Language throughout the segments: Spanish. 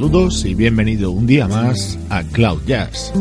Saludos y bienvenido un día más a Cloud Jazz.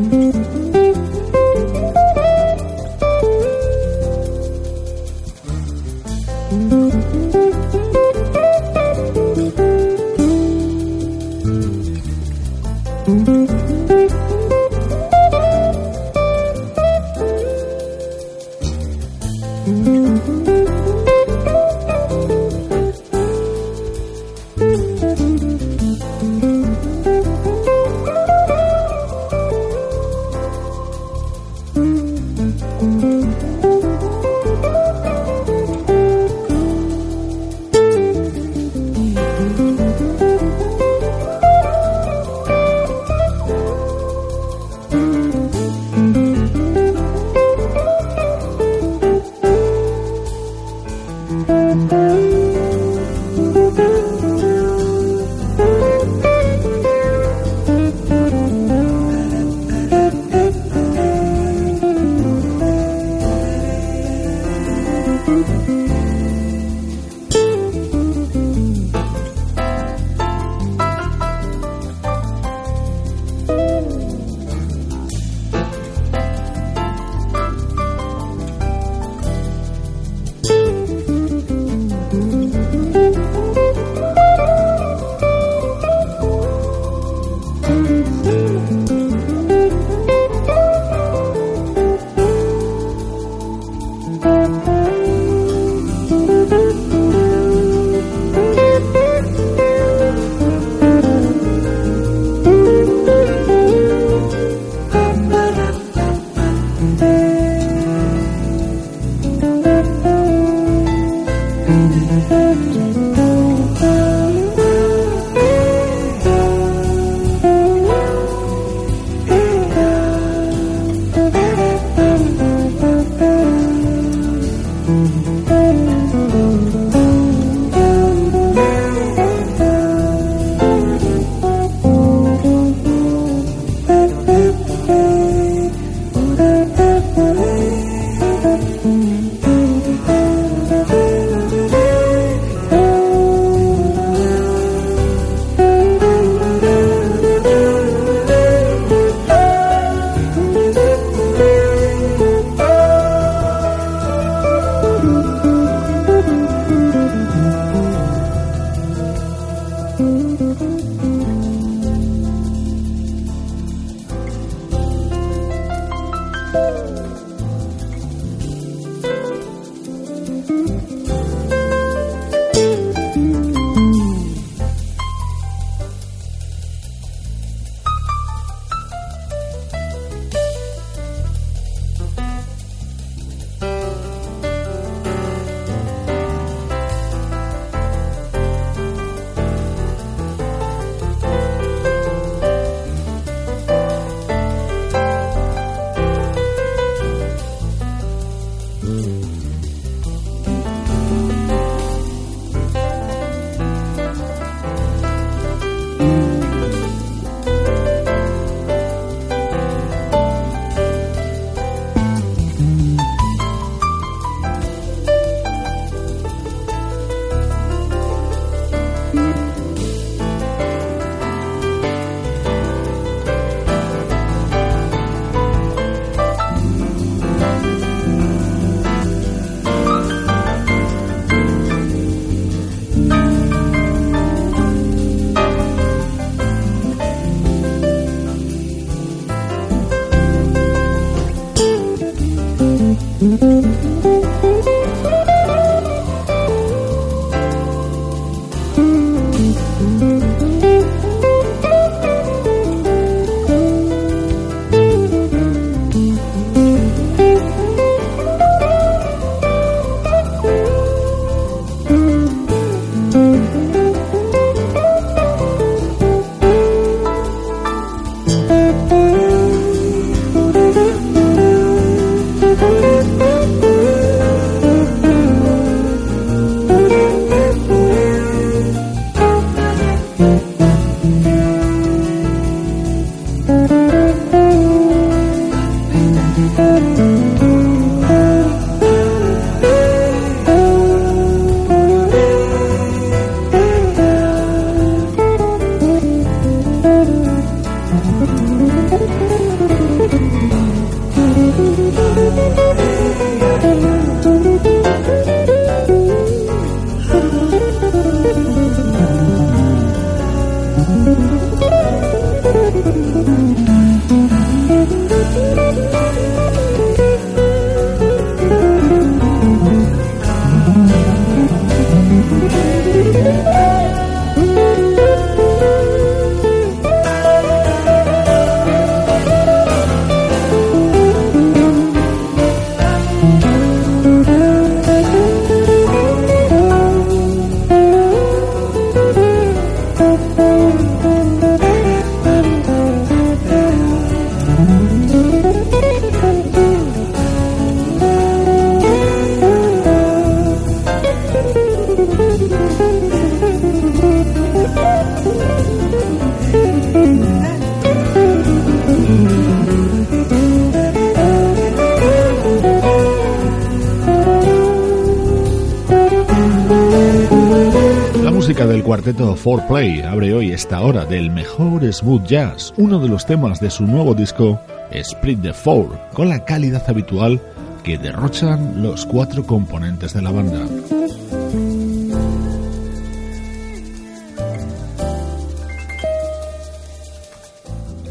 4Play abre hoy esta hora del mejor smooth jazz, uno de los temas de su nuevo disco Split the Four, con la calidad habitual que derrochan los cuatro componentes de la banda.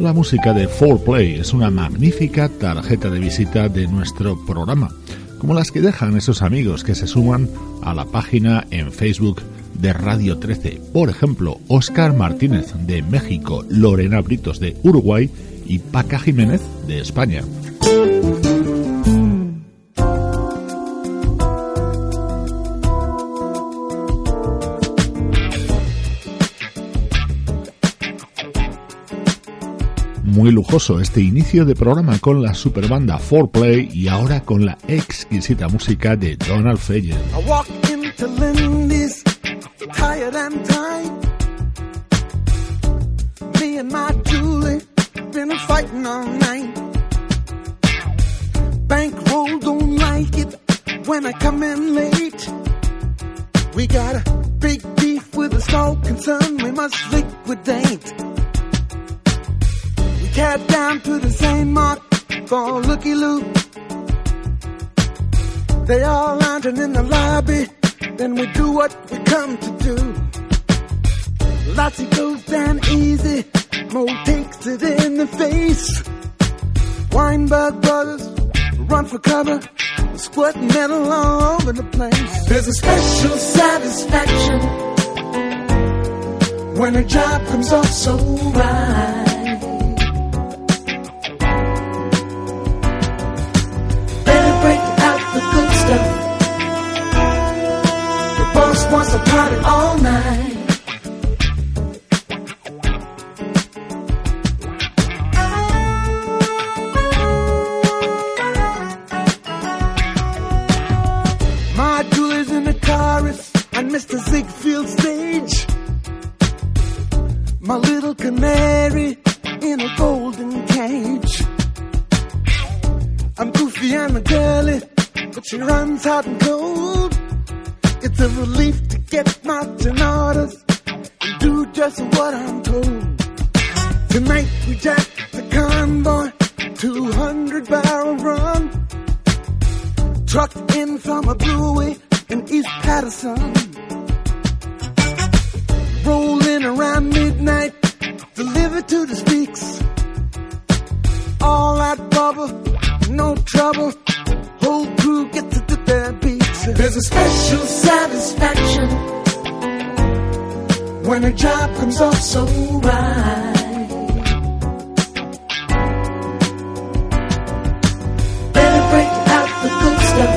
La música de 4Play es una magnífica tarjeta de visita de nuestro programa, como las que dejan esos amigos que se suman a la página en Facebook de Radio 13. Por ejemplo, Oscar Martínez de México, Lorena Britos de Uruguay y Paca Jiménez de España. Muy lujoso este inicio de programa con la superbanda 4Play y ahora con la exquisita música de Donald Fagen. Tired and tight. Me and my Julie been a fighting all night. Bankroll don't like it when I come in late. We got a big beef with a small concern we must liquidate. We cab down to the same mark for looky loo. They all lounging in the lobby then we do what we come to do. Lots goes down easy, Mo takes it in the face. Weinberg brothers run for cover, squirting metal all over the place. There's a special satisfaction when a job comes off so right. Wants to party all night. My Julie's in the chorus and Mr. Ziegfeld stage. My little canary in a golden cage. I'm goofy and a girly, but she runs hot and cold. It's a relief to get marching orders and do just what I'm told. Tonight we jack the convoy, 200 barrel run. Trucked in from a brewery in East Patterson. Rolling around midnight, delivered to the speaks. All that bubble, no trouble. Whole crew gets to dip their beat. There's a special satisfaction when a job comes off so right. Better break out the good stuff.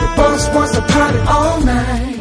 The boss wants to party all night.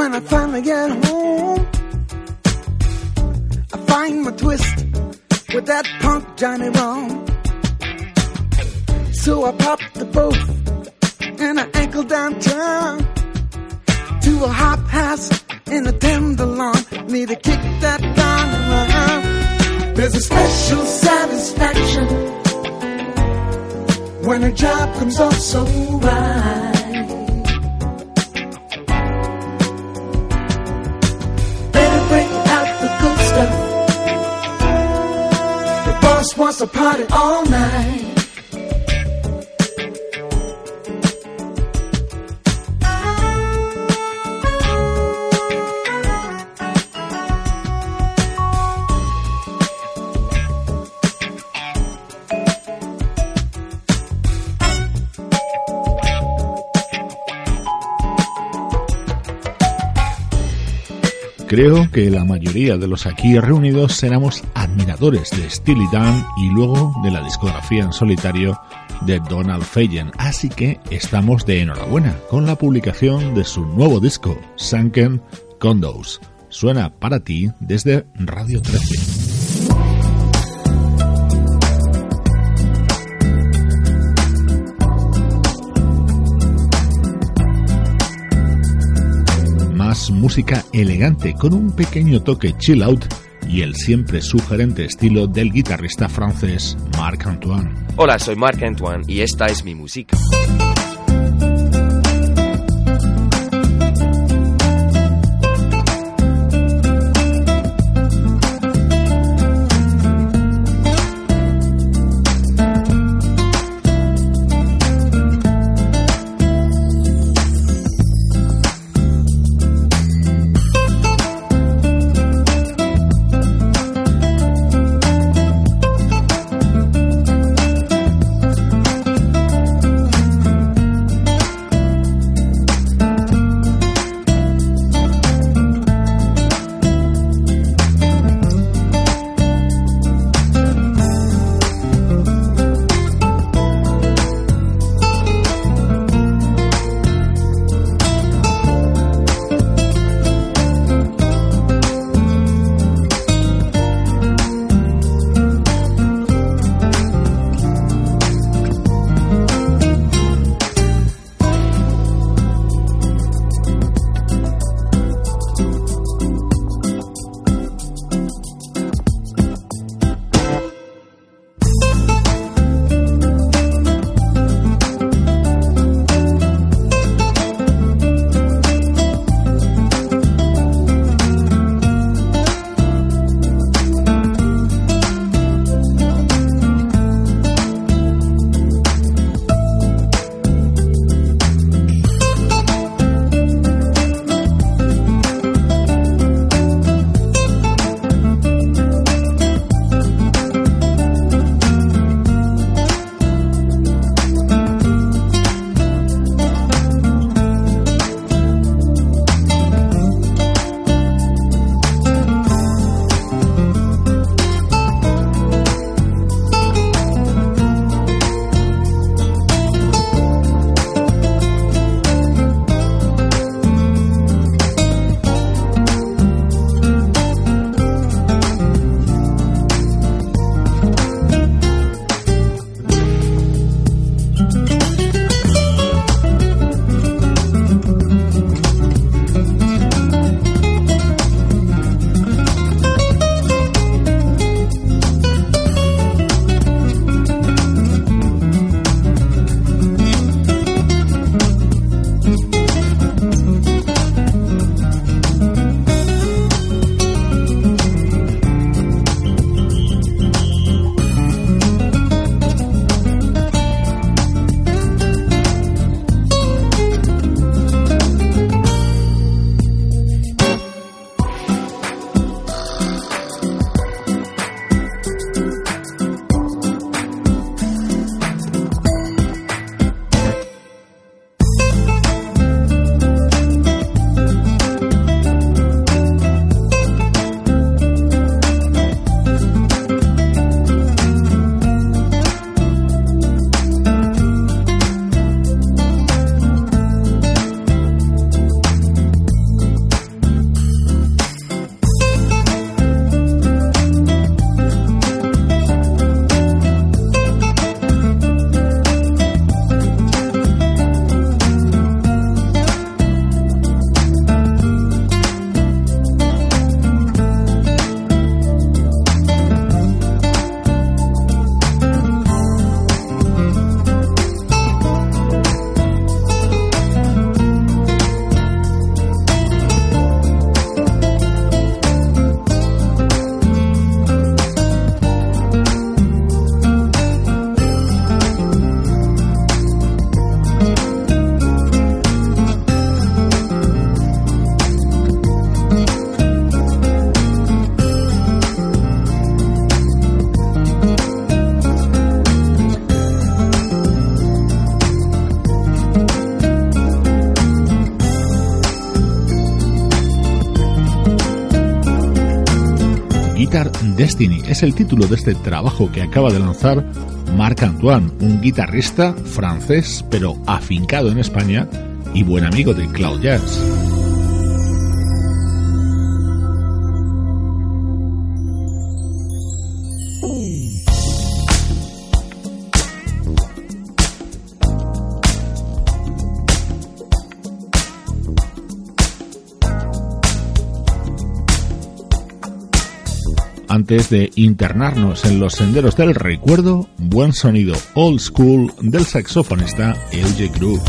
when I finally get home, I find my twist with that punk Johnny Wrong. So I pop the boat and I ankle downtown to a hop house in the Tenderloin. Need to kick that gun around. There's a special satisfaction when a job comes off so right. once upon party all night. Creo que la mayoría de los aquí reunidos éramos admiradores de Steely Dan y luego de la discografía en solitario de Donald Fagen, así que estamos de enhorabuena con la publicación de su nuevo disco, Sunken Condos. Suena para ti desde Radio 13. Música elegante con un pequeño toque chill out y el siempre sugerente estilo del guitarrista francés Marc Antoine. Hola, soy Marc Antoine y esta es mi música. Destiny es el título de este trabajo que acaba de lanzar Marc Antoine, un guitarrista francés pero afincado en España y buen amigo de Cloud Jazz. Antes de internarnos en los senderos del recuerdo, buen sonido old school del saxofonista LJ Group.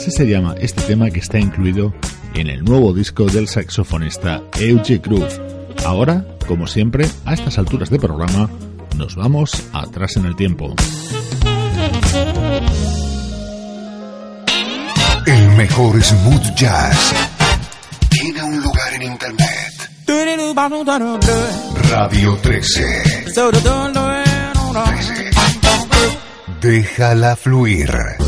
Así se llama este tema que está incluido en el nuevo disco del saxofonista Euge Cruz. Ahora, como siempre, a estas alturas de programa, nos vamos atrás en el tiempo. El mejor smooth jazz tiene un lugar en internet. Radio 13. Déjala fluir.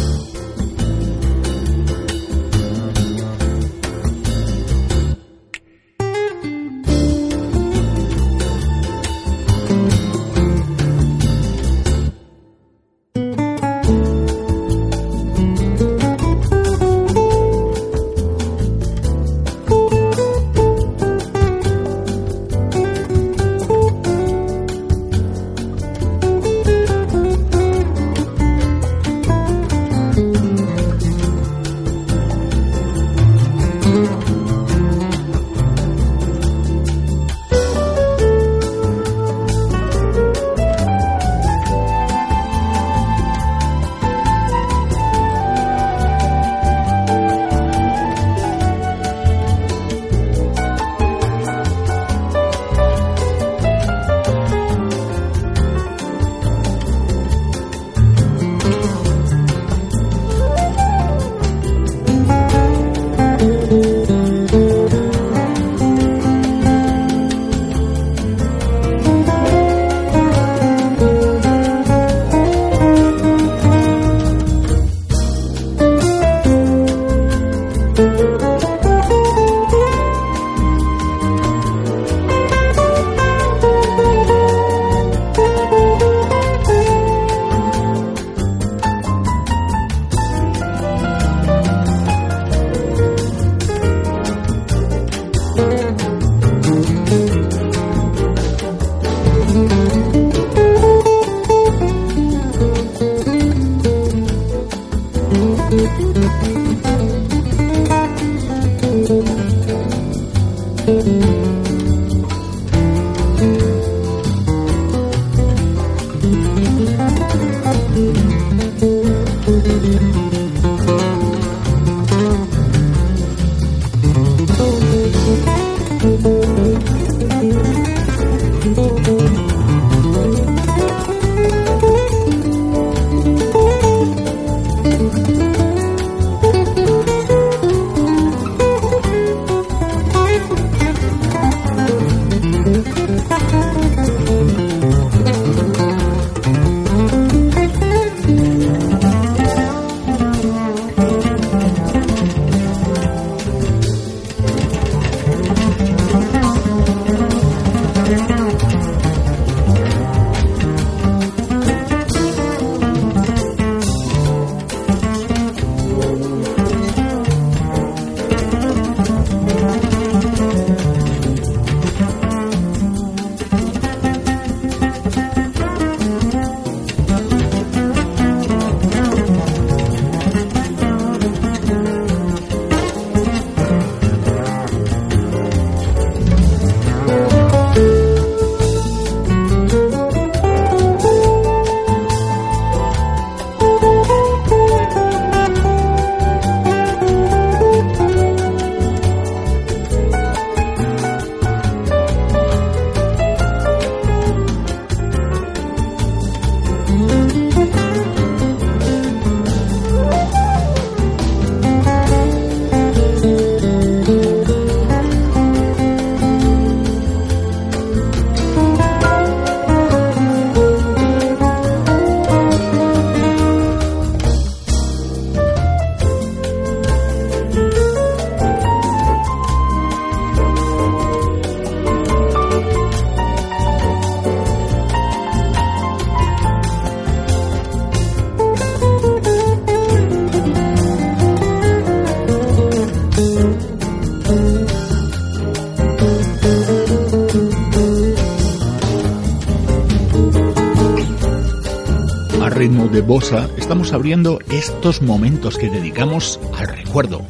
Estamos abriendo estos momentos que dedicamos al recuerdo.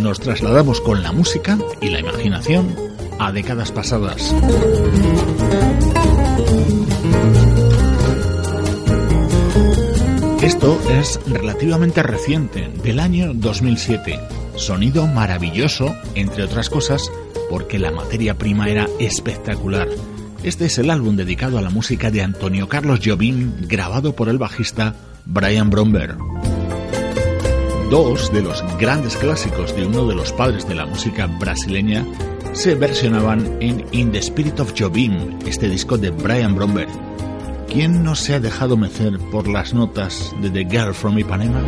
Nos trasladamos con la música y la imaginación a décadas pasadas. Esto es relativamente reciente, del año 2007. Sonido maravilloso, entre otras cosas, porque la materia prima era espectacular. Este es el álbum dedicado a la música de Antonio Carlos Jobim, grabado por el bajista Brian Bromberg. Dos de los grandes clásicos de uno de los padres de la música brasileña se versionaban en In the Spirit of Jobim, este disco de Brian Bromberg. ¿Quién no se ha dejado mecer por las notas de The Girl from Ipanema?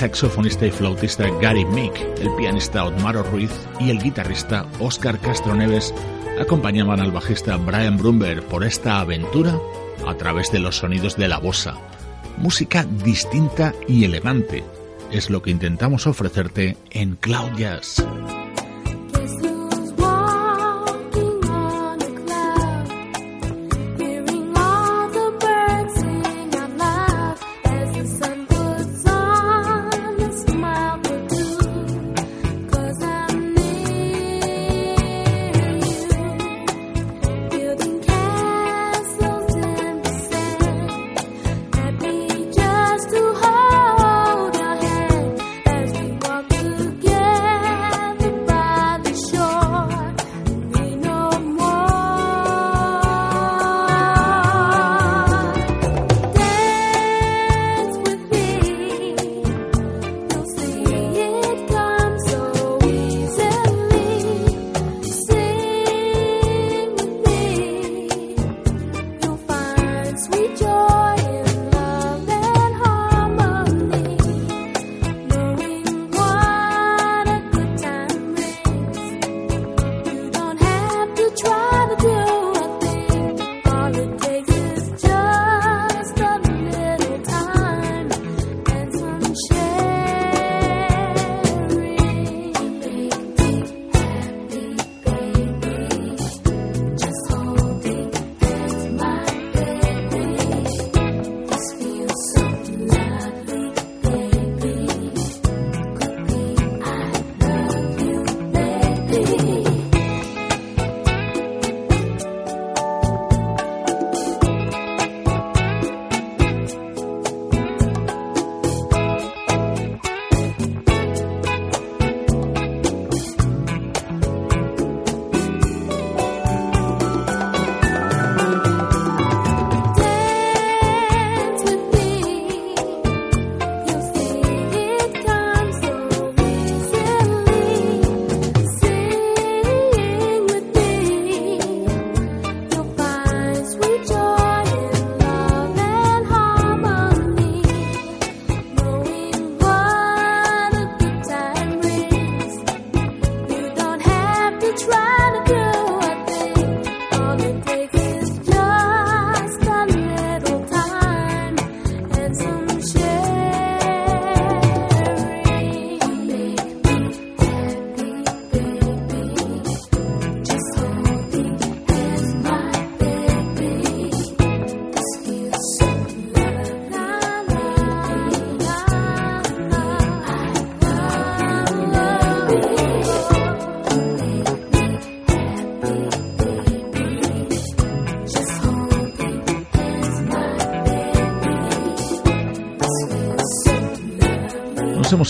Saxofonista y flautista Gary Mick, el pianista Otmaro Ruiz y el guitarrista Oscar Castro Neves acompañaban al bajista Brian Brumber por esta aventura a través de los sonidos de la bossa. Música distinta y elegante es lo que intentamos ofrecerte en Cloud Jazz.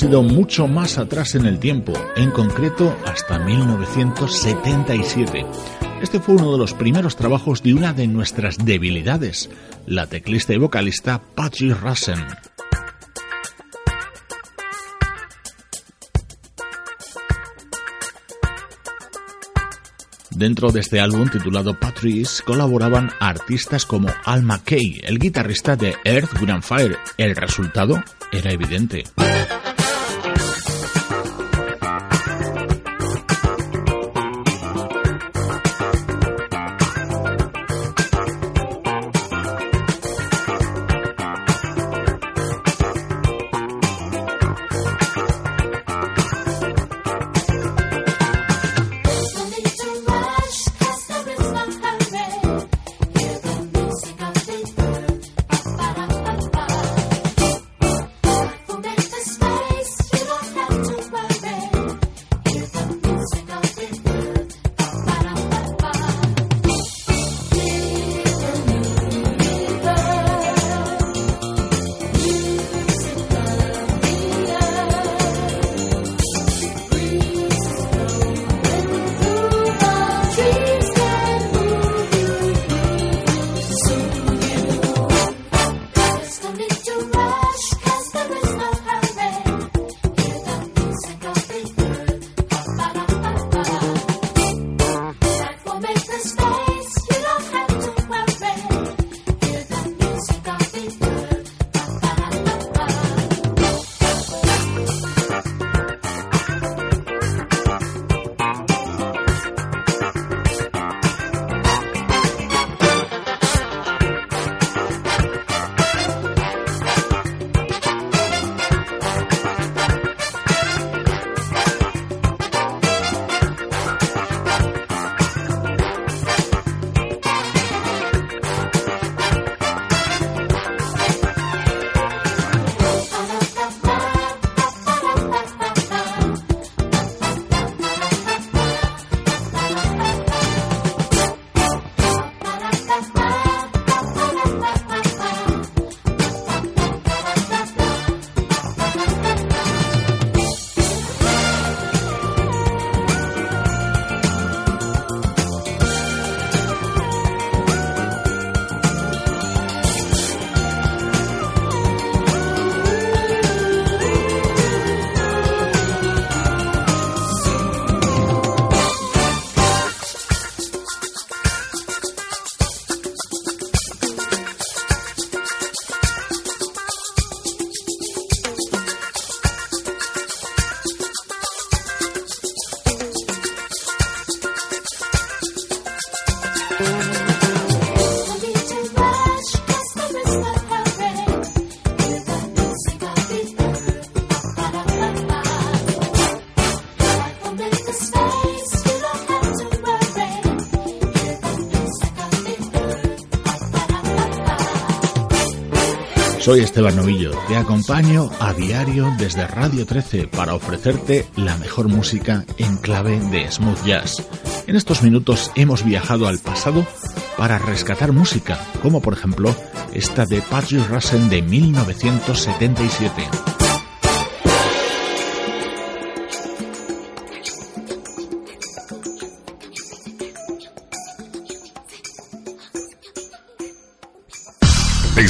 Hemos ido mucho más atrás en el tiempo, en concreto hasta 1977. Este fue uno de los primeros trabajos de una de nuestras debilidades, la teclista y vocalista Patty Rassen. Dentro de este álbum titulado Patrice colaboraban artistas como Al McKay, el guitarrista de Earth, Wind Fire. El resultado era evidente. Soy Esteban Novillo, te acompaño a diario desde Radio 13 para ofrecerte la mejor música en clave de smooth jazz. En estos minutos hemos viajado al pasado para rescatar música, como por ejemplo esta de Patrick Russell de 1977.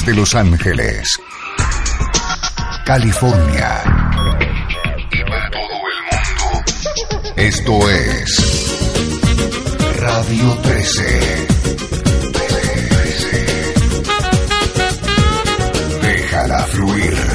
Desde Los Ángeles, California y para todo el mundo, esto es Radio 13. Déjala fluir.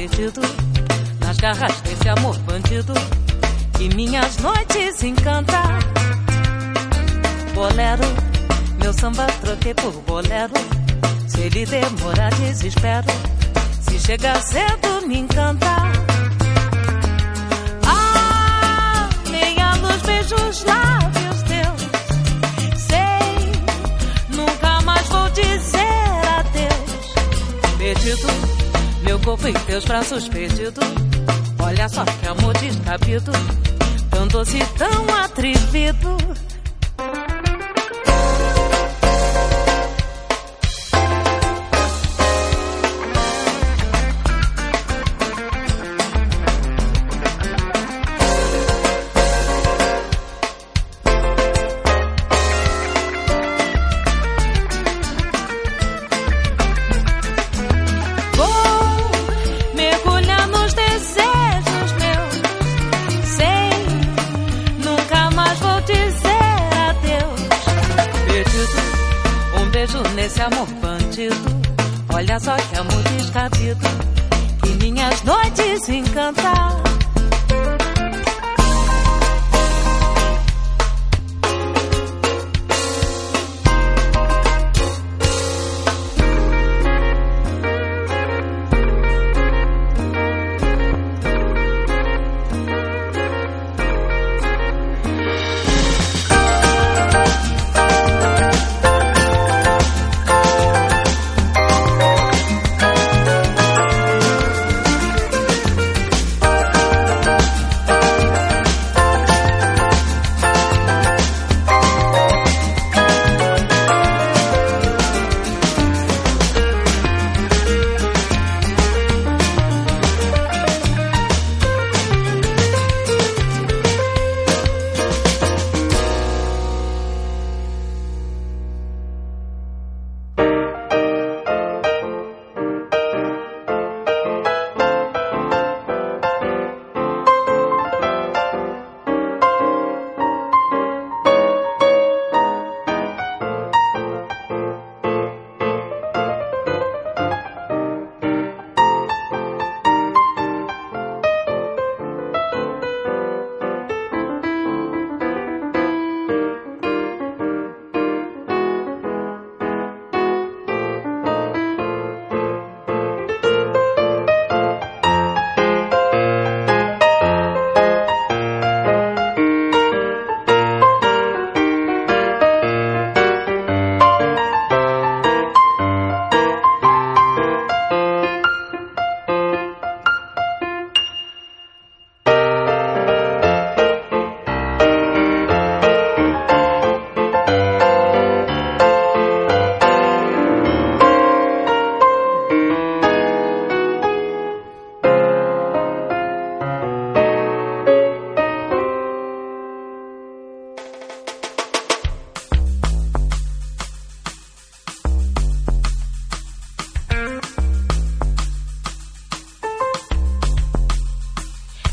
Perdido nas garras desse amor bandido que minhas noites encanta. Bolero, meu samba troquei por bolero. Se ele demorar, desespero. Se chegar cedo, me encanta. Ah, meia luz, beijos, lábios Meu corpo em teus braços perdido. Olha só que amor descabido, tão doce, tão atrevido.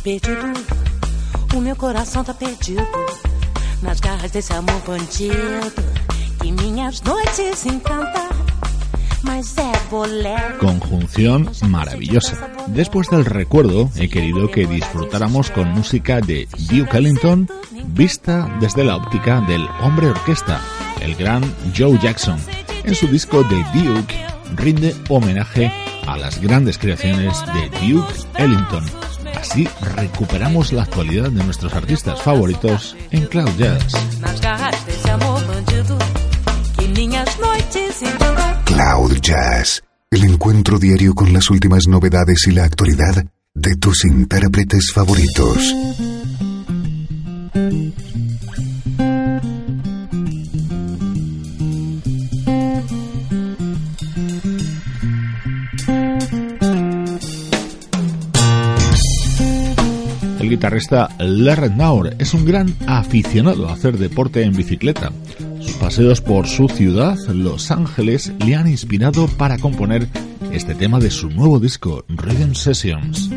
Perdido. O meu coração tá perdido nas garras desse amor bandido que minhas noites encanta. Mas é bolero. Conjunción maravillosa. Después del recuerdo, he querido que disfrutáramos con música de Duke Ellington vista desde la óptica del hombre orquesta, el gran Joe Jackson. En su disco de Duke rinde homenaje a las grandes creaciones de Duke Ellington. Así recuperamos la actualidad de nuestros artistas favoritos en Cloud Jazz. Cloud Jazz, el encuentro diario con las últimas novedades y la actualidad de tus intérpretes favoritos. El guitarrista Larry Naur es un gran aficionado a hacer deporte en bicicleta. Sus paseos por su ciudad, Los Ángeles, le han inspirado para componer este tema de su nuevo disco, Rhythm Sessions.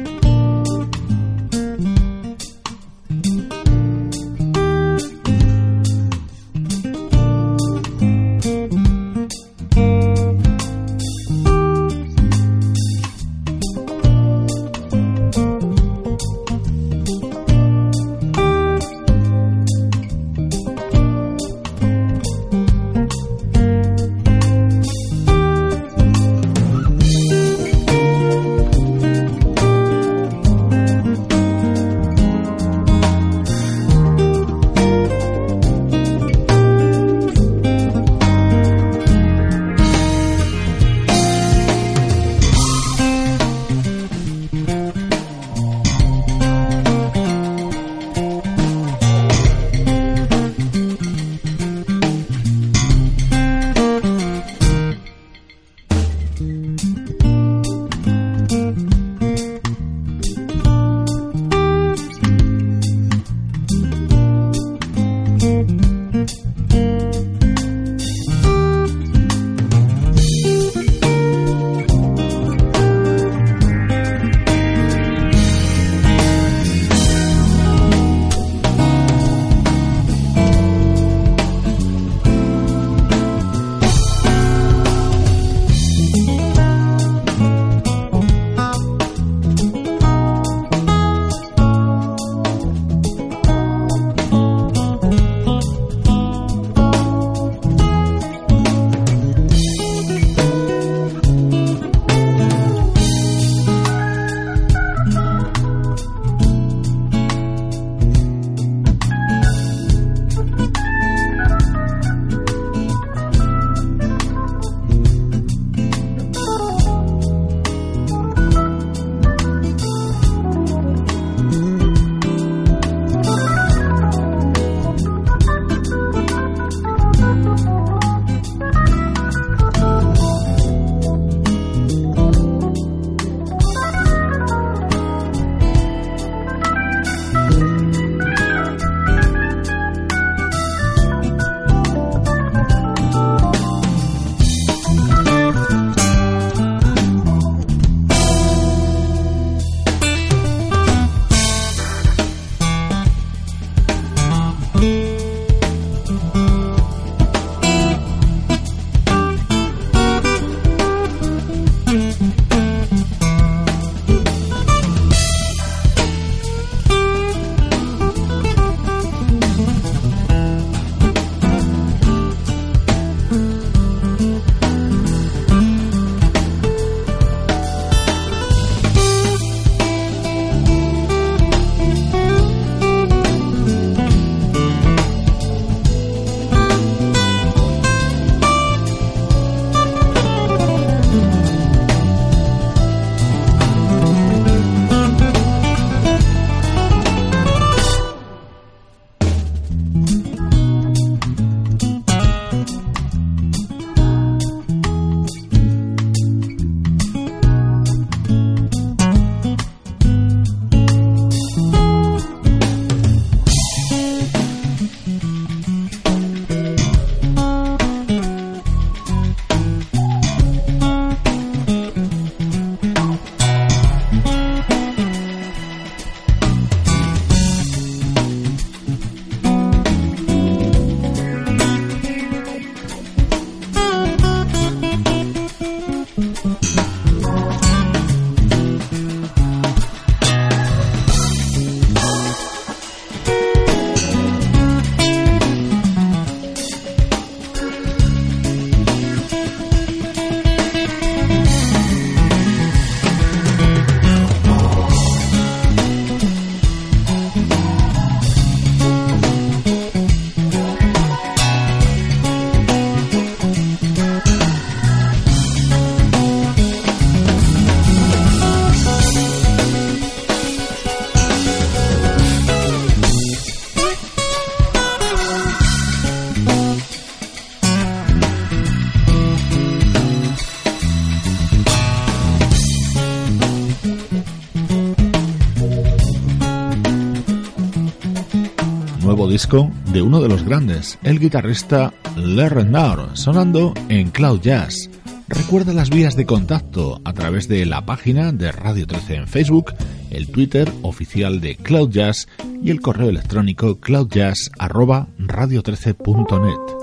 De uno de los grandes, el guitarrista Larry Naur, sonando en Cloud Jazz. Recuerda las vías de contacto a través de la página de Radio 13 en Facebook, el Twitter oficial de Cloud Jazz y el correo electrónico cloudjazz@radio13.net.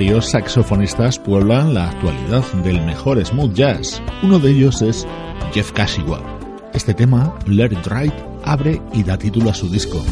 varios saxofonistas pueblan la actualidad del mejor smooth jazz. Uno de ellos es Jeff Kashiwa. Este tema, Let It Right, abre y da título a su disco.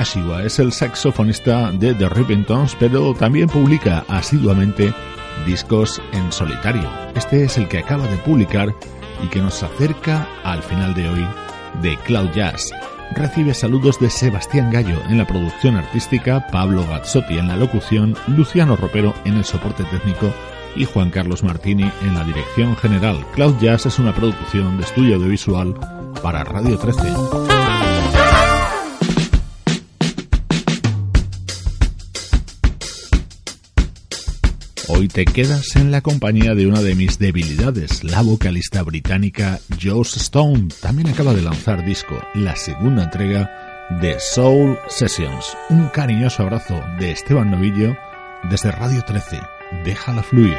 Es el saxofonista de The Rippingtons, pero también publica asiduamente discos en solitario. Este es el que acaba de publicar y que nos acerca al final de hoy de Cloud Jazz. Recibe saludos de Sebastián Gallo en la producción artística, Pablo Gazzotti en la locución, Luciano Ropero en el soporte técnico y Juan Carlos Martini en la dirección general. Cloud Jazz es una producción de estudio audiovisual para Radio 13. Hoy te quedas en la compañía de una de mis debilidades, la vocalista británica Joss Stone. También acaba de lanzar disco, la segunda entrega de Soul Sessions. Un cariñoso abrazo de Esteban Novillo desde Radio 13. Déjala fluir.